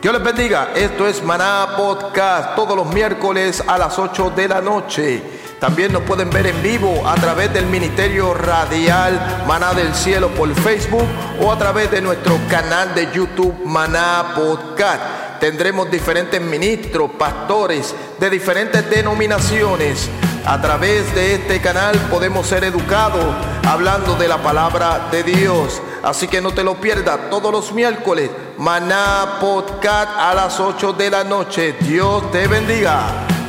Dios les bendiga. Esto es Maná Podcast todos los miércoles a las 8 de la noche. También nos pueden ver en vivo a través del Ministerio Radial Maná del Cielo por Facebook o a través de nuestro canal de YouTube Maná Podcast. Tendremos diferentes ministros, pastores de diferentes denominaciones. A través de este canal podemos ser educados hablando de la palabra de Dios. Así que no te lo pierdas todos los miércoles. Maná Podcast a las 8 de la noche. Dios te bendiga.